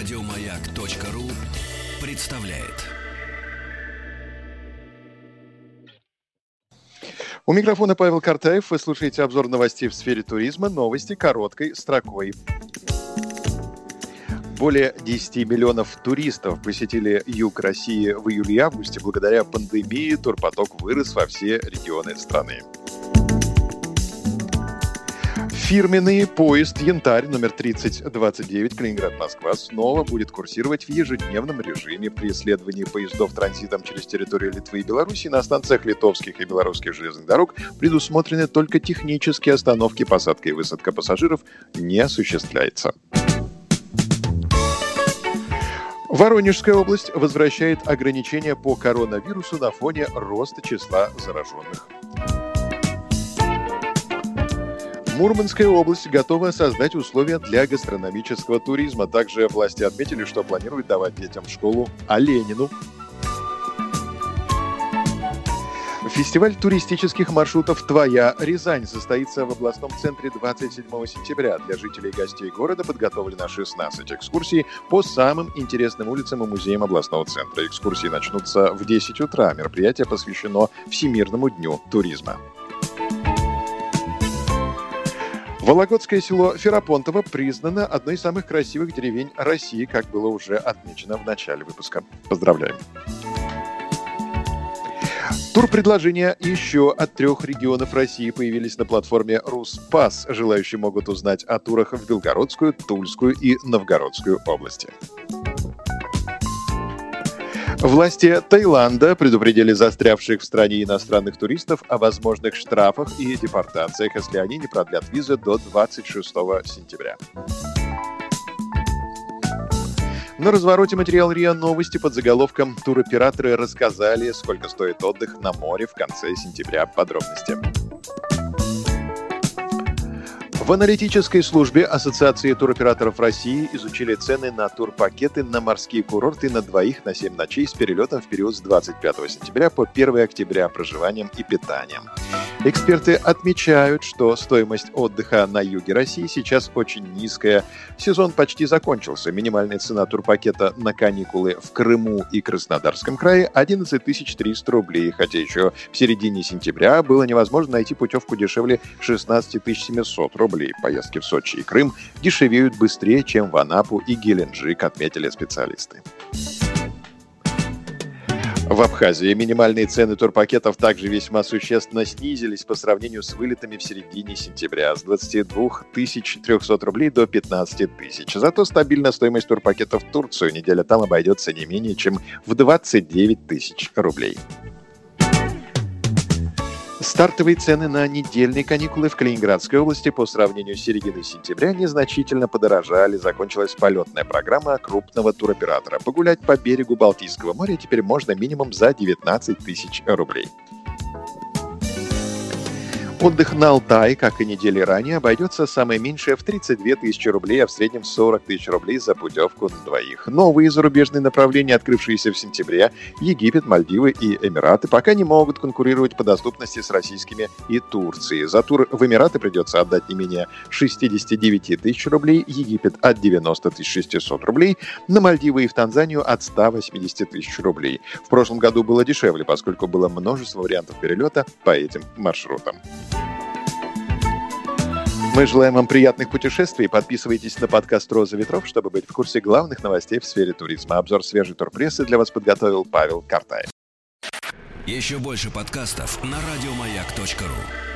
Радиомаяк.ру представляет. У микрофона Павел Картаев. Вы слушаете обзор новостей в сфере туризма. Новости короткой строкой. Более 10 миллионов туристов посетили юг России в июле и августе. Благодаря пандемии турпоток вырос во все регионы страны. Фирменный поезд «Янтарь» номер 3029 Калининград-Москва снова будет курсировать в ежедневном режиме при исследовании поездов транзитом через территорию Литвы и Беларуси на станциях литовских и белорусских железных дорог предусмотрены только технические остановки, посадка и высадка пассажиров не осуществляется. Воронежская область возвращает ограничения по коронавирусу на фоне роста числа зараженных. Мурманская область готова создать условия для гастрономического туризма. Также власти отметили, что планируют давать детям в школу Оленину. Фестиваль туристических маршрутов «Твоя Рязань» состоится в областном центре 27 сентября. Для жителей и гостей города подготовлено 16 экскурсий по самым интересным улицам и музеям областного центра. Экскурсии начнутся в 10 утра. Мероприятие посвящено Всемирному дню туризма. Вологодское село Ферапонтово признано одной из самых красивых деревень России, как было уже отмечено в начале выпуска. Поздравляем! Тур-предложения еще от трех регионов России появились на платформе «Руспас». Желающие могут узнать о турах в Белгородскую, Тульскую и Новгородскую области. Власти Таиланда предупредили застрявших в стране иностранных туристов о возможных штрафах и депортациях, если они не продлят визы до 26 сентября. На развороте материал РИА Новости под заголовком «Туроператоры рассказали, сколько стоит отдых на море в конце сентября». Подробности. В аналитической службе Ассоциации туроператоров России изучили цены на турпакеты на морские курорты на двоих на 7 ночей с перелетом в период с 25 сентября по 1 октября проживанием и питанием. Эксперты отмечают, что стоимость отдыха на юге России сейчас очень низкая. Сезон почти закончился. Минимальная цена турпакета на каникулы в Крыму и Краснодарском крае 11 300 рублей, хотя еще в середине сентября было невозможно найти путевку дешевле 16 700 рублей. Поездки в Сочи и Крым дешевеют быстрее, чем в Анапу и Геленджик, отметили специалисты. В Абхазии минимальные цены турпакетов также весьма существенно снизились по сравнению с вылетами в середине сентября с 22 300 рублей до 15 тысяч. Зато стабильная стоимость турпакетов в Турцию неделя там обойдется не менее чем в 29 тысяч рублей. Стартовые цены на недельные каникулы в Калининградской области по сравнению с серединой сентября незначительно подорожали. Закончилась полетная программа крупного туроператора. Погулять по берегу Балтийского моря теперь можно минимум за 19 тысяч рублей. Отдых на Алтай, как и недели ранее, обойдется самое меньшее в 32 тысячи рублей, а в среднем 40 тысяч рублей за путевку на двоих. Новые зарубежные направления, открывшиеся в сентябре, Египет, Мальдивы и Эмираты, пока не могут конкурировать по доступности с российскими и Турцией. За тур в Эмираты придется отдать не менее 69 тысяч рублей, Египет от 90 600 рублей, на Мальдивы и в Танзанию от 180 тысяч рублей. В прошлом году было дешевле, поскольку было множество вариантов перелета по этим маршрутам. Мы желаем вам приятных путешествий. Подписывайтесь на подкаст «Роза ветров», чтобы быть в курсе главных новостей в сфере туризма. Обзор свежей турпрессы для вас подготовил Павел Картаев. Еще больше подкастов на радиомаяк.ру